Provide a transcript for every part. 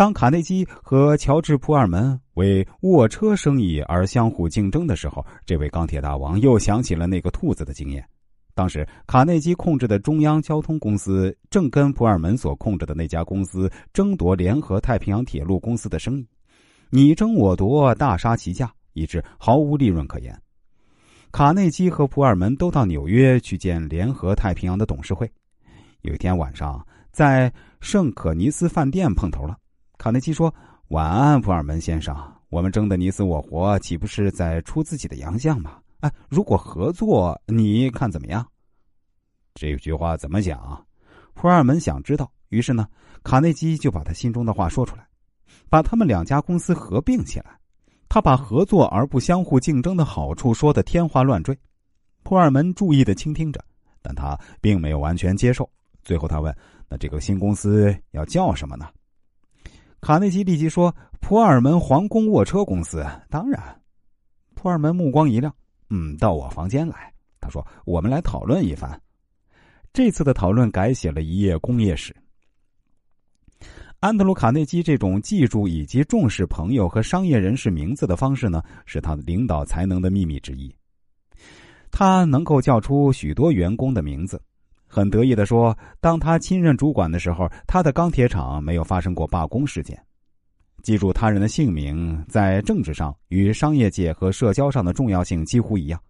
当卡内基和乔治·普尔门为卧车生意而相互竞争的时候，这位钢铁大王又想起了那个兔子的经验。当时，卡内基控制的中央交通公司正跟普尔门所控制的那家公司争夺联合太平洋铁路公司的生意，你争我夺，大杀其价，以致毫无利润可言。卡内基和普尔门都到纽约去见联合太平洋的董事会。有一天晚上，在圣可尼斯饭店碰头了。卡内基说：“晚安，普尔门先生。我们争得你死我活，岂不是在出自己的洋相吗？哎，如果合作，你看怎么样？”这句话怎么讲？普尔门想知道。于是呢，卡内基就把他心中的话说出来，把他们两家公司合并起来。他把合作而不相互竞争的好处说的天花乱坠。普尔门注意的倾听着，但他并没有完全接受。最后他问：“那这个新公司要叫什么呢？”卡内基立即说：“普尔门皇宫卧车公司。”当然，普尔门目光一亮，“嗯，到我房间来。”他说：“我们来讨论一番。”这次的讨论改写了一页工业史。安德鲁·卡内基这种记住以及重视朋友和商业人士名字的方式呢，是他领导才能的秘密之一。他能够叫出许多员工的名字。很得意的说：“当他亲任主管的时候，他的钢铁厂没有发生过罢工事件。记住他人的姓名，在政治上与商业界和社交上的重要性几乎一样。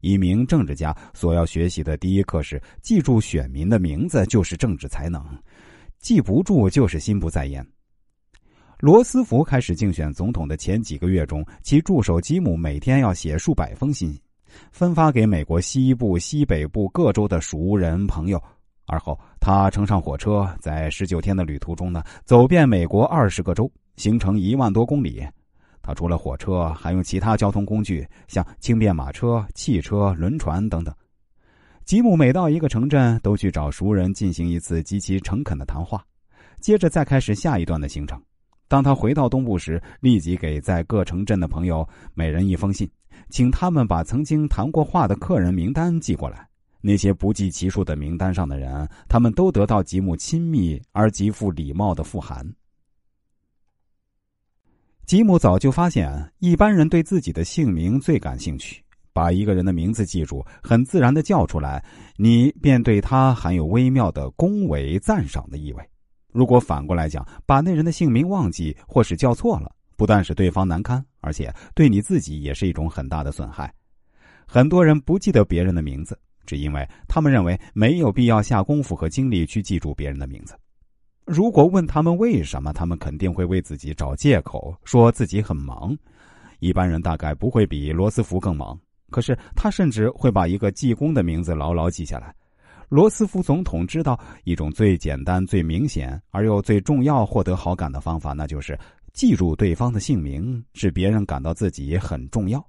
一名政治家所要学习的第一课是：记住选民的名字就是政治才能，记不住就是心不在焉。”罗斯福开始竞选总统的前几个月中，其助手吉姆每天要写数百封信。分发给美国西部、西北部各州的熟人朋友。而后，他乘上火车，在十九天的旅途中呢，走遍美国二十个州，行程一万多公里。他除了火车，还用其他交通工具，像轻便马车、汽车、轮船等等。吉姆每到一个城镇，都去找熟人进行一次极其诚恳的谈话，接着再开始下一段的行程。当他回到东部时，立即给在各城镇的朋友每人一封信。请他们把曾经谈过话的客人名单寄过来。那些不计其数的名单上的人，他们都得到极目亲密而极富礼貌的复函。吉姆早就发现，一般人对自己的姓名最感兴趣。把一个人的名字记住，很自然的叫出来，你便对他含有微妙的恭维赞赏的意味。如果反过来讲，把那人的姓名忘记或是叫错了。不但使对方难堪，而且对你自己也是一种很大的损害。很多人不记得别人的名字，只因为他们认为没有必要下功夫和精力去记住别人的名字。如果问他们为什么，他们肯定会为自己找借口，说自己很忙。一般人大概不会比罗斯福更忙，可是他甚至会把一个技工的名字牢牢记下来。罗斯福总统知道一种最简单、最明显而又最重要获得好感的方法，那就是。记住对方的姓名，使别人感到自己很重要。